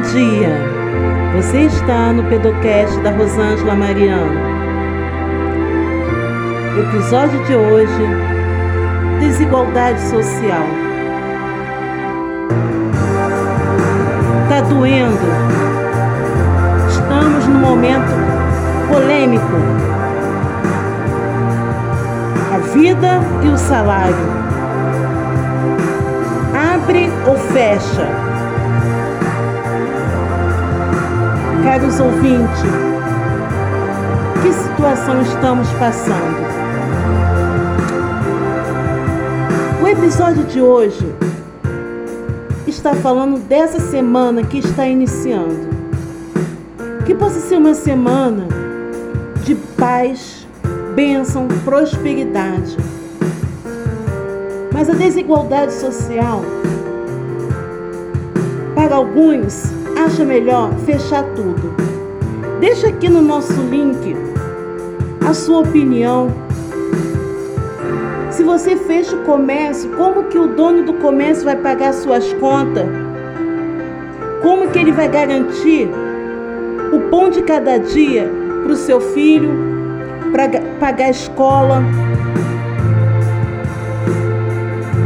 Bom dia! Você está no Pedocast da Rosângela Mariano. Episódio de hoje: Desigualdade social. Tá doendo. Estamos num momento polêmico. A vida e o salário. Abre ou fecha? Caros ouvintes, que situação estamos passando? O episódio de hoje está falando dessa semana que está iniciando. Que possa ser uma semana de paz, bênção, prosperidade. Mas a desigualdade social, para alguns, acha melhor fechar tudo. Deixa aqui no nosso link a sua opinião. Se você fecha o comércio, como que o dono do comércio vai pagar suas contas? Como que ele vai garantir o pão de cada dia para o seu filho, para pagar a escola?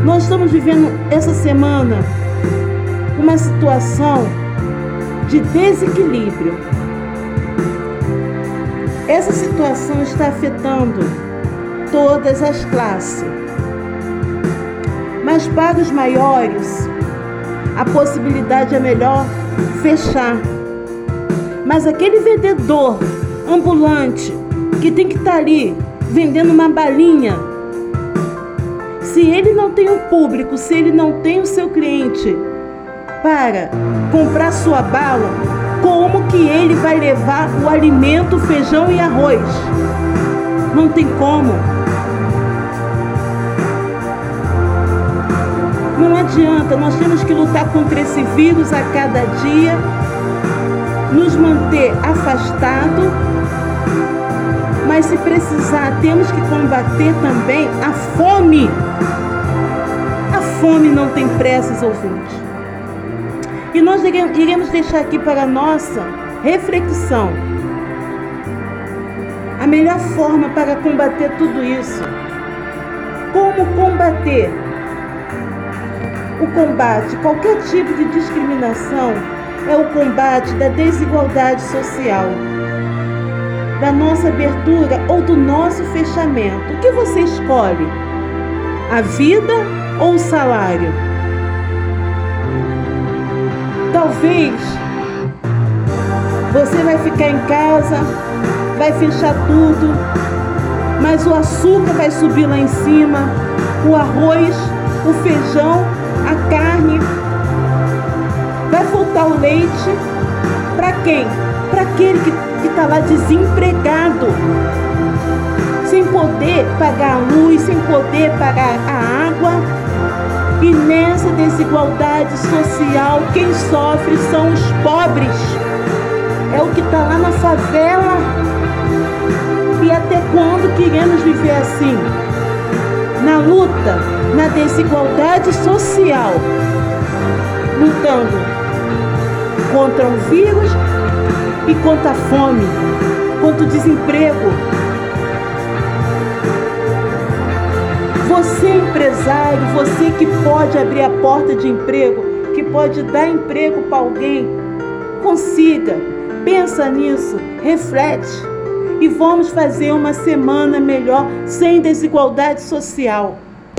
Nós estamos vivendo essa semana uma situação de desequilíbrio. Essa situação está afetando todas as classes. Mas para os maiores, a possibilidade é melhor fechar. Mas aquele vendedor ambulante que tem que estar ali vendendo uma balinha, se ele não tem um público, se ele não tem o seu cliente, para comprar sua bala, como que ele vai levar o alimento, feijão e arroz? Não tem como. Não adianta, nós temos que lutar contra esse vírus a cada dia, nos manter afastado, mas se precisar, temos que combater também a fome. A fome não tem pressas, ouvintes. E nós iremos deixar aqui para nossa reflexão a melhor forma para combater tudo isso. Como combater? O combate, qualquer tipo de discriminação, é o combate da desigualdade social, da nossa abertura ou do nosso fechamento. O que você escolhe? A vida ou o salário? Talvez você vai ficar em casa, vai fechar tudo, mas o açúcar vai subir lá em cima, o arroz, o feijão, a carne. Vai faltar o leite. Para quem? Para aquele que está lá desempregado, sem poder pagar a luz, sem poder pagar a água e nessa desigualdade social, quem sofre são os pobres. É o que está lá na favela. E até quando queremos viver assim? Na luta, na desigualdade social, lutando contra o vírus e contra a fome, contra o desemprego, Você empresário, você que pode abrir a porta de emprego, que pode dar emprego para alguém, consiga, pensa nisso, reflete e vamos fazer uma semana melhor sem desigualdade social.